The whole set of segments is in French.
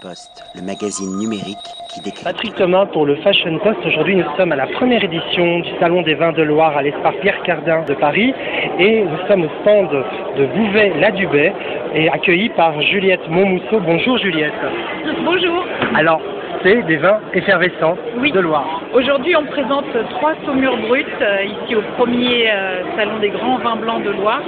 Post, le magazine numérique qui décrit. Patrick Thomas pour le Fashion Post. Aujourd'hui, nous sommes à la première édition du Salon des vins de Loire à l'espace Pierre Cardin de Paris et nous sommes au stand de Bouvet-la-Dubay et accueillis par Juliette Montmousseau. Bonjour Juliette. Bonjour. Alors, c'est des vins effervescents Oui. de Loire. Aujourd'hui, on présente trois saumures brutes euh, ici au premier euh, salon des grands vins blancs de Loire.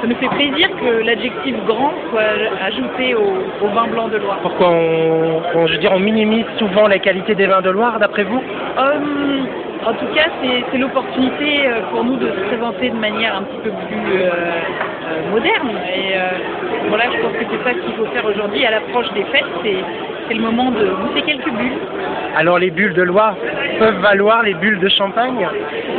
Ça nous fait plaisir que l'adjectif grand soit ajouté au, au vin blanc de Loire. Pourquoi on, on- je veux dire, on minimise souvent la qualité des vins de Loire, d'après vous? Hum, en tout cas, c'est l'opportunité euh, pour nous de se présenter de manière un petit peu plus euh, euh, moderne. Et euh, voilà, je pense que c'est ça qu'il faut faire aujourd'hui. À l'approche des fêtes, c'est c'est le moment de goûter quelques bulles. Alors, les bulles de Loire peuvent valoir les bulles de Champagne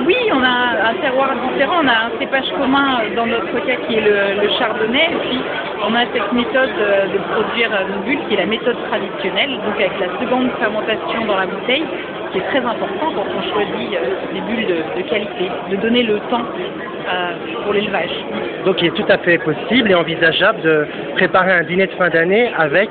Oui, on a un terroir différent, on a un cépage commun dans notre cas qui est le, le chardonnay, et puis on a cette méthode euh, de produire euh, nos bulles qui est la méthode traditionnelle, donc avec la seconde fermentation dans la bouteille, qui est très important quand on choisit euh, des bulles de, de qualité, de donner le temps euh, pour l'élevage. Donc, il est tout à fait possible et envisageable de préparer un dîner de fin d'année avec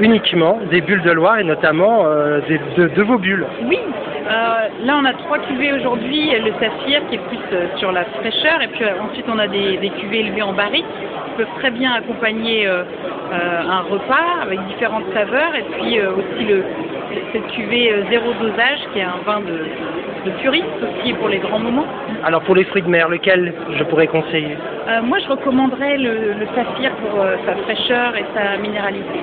uniquement des bulles de Loire et notamment euh, des- de, de vos bulles. Oui, euh, là on a trois cuvées aujourd'hui, le saphir qui est plus euh, sur la fraîcheur et puis ensuite on a des, des cuvées élevées en barrique qui peuvent très bien accompagner un repas avec différentes saveurs et puis aussi le, cette cuvée zéro dosage qui est un vin de, de puriste aussi pour les grands moments. Alors, pour les fruits de mer, lequel je pourrais conseiller? Euh, moi je recommanderais le, le saphir pour euh, sa fraîcheur et sa minéralité.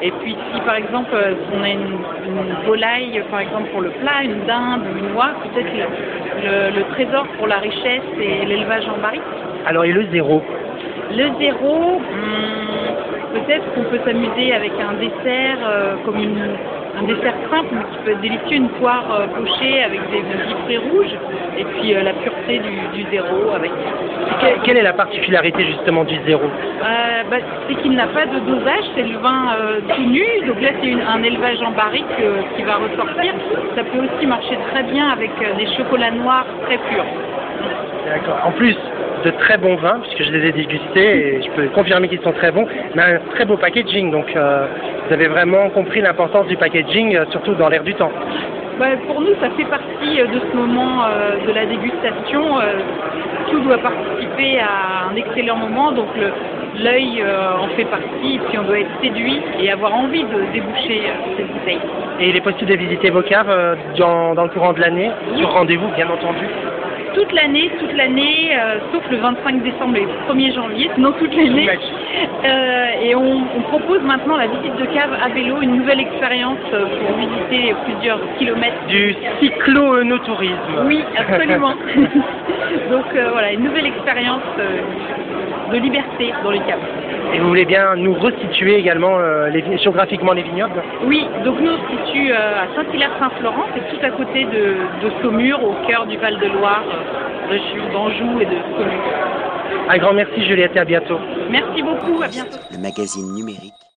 Et puis si par exemple euh, on a une, une volaille par exemple pour le plat, une dinde ou une oie, peut-être le, le- le trésor pour la richesse et l'élevage en barrique. Alors, et le zéro Le zéro, hum, peut-être qu'on peut s'amuser avec un dessert euh, comme une, un dessert simple mais qui peut être délicieux, une poire euh, pochée avec des petits fruits rouges et puis euh, la pureté du, du zéro avec Que- Quelle est la particularité justement du zéro? Euh, bah, c'est qu'il n'a pas de dosage, c'est le vin tout nu, donc là c'est un élevage en barrique qui va ressortir. Ça peut aussi marcher très bien avec des chocolats noirs très purs. D'accord. En plus de très bons vins, puisque je les ai dégustés et je peux confirmer qu'ils sont très bons, mais un très beau packaging. Donc, euh, vous avez vraiment compris l'importance du packaging, euh, surtout dans l'air du temps. Bah, pour nous, ça fait partie euh, de ce moment euh, de la dégustation. tout doit participer à un excellent moment, donc l'œil en fait partie, et puis on doit être séduit et avoir envie de déboucher cette bouteille. Et il est possible de visiter vos caves dans, dans le courant de l'année, sur rendez-vous bien entendu. Toute l'année, toute l'année, euh, sauf le 25 décembre et le 1er janvier, sinon toute l'année. Euh, et on, on propose maintenant la visite de cave à vélo, une nouvelle expérience euh, pour visiter plusieurs kilomètres. Du cyclo-œnotourisme. Oui, absolument. Donc euh, voilà, une nouvelle expérience de liberté dans les caves. Et vous voulez bien nous resituer également euh, les, géographiquement les vignobles? Oui, donc nous on se situe euh, à Saint-Hilaire-Saint-Florent, c'est tout à côté de, de Saumur, au cœur du Val-de-Loire, région d'Anjou et de Saumur. Un grand merci Juliette et à bientôt. Merci beaucoup, à bientôt. Le magazine numérique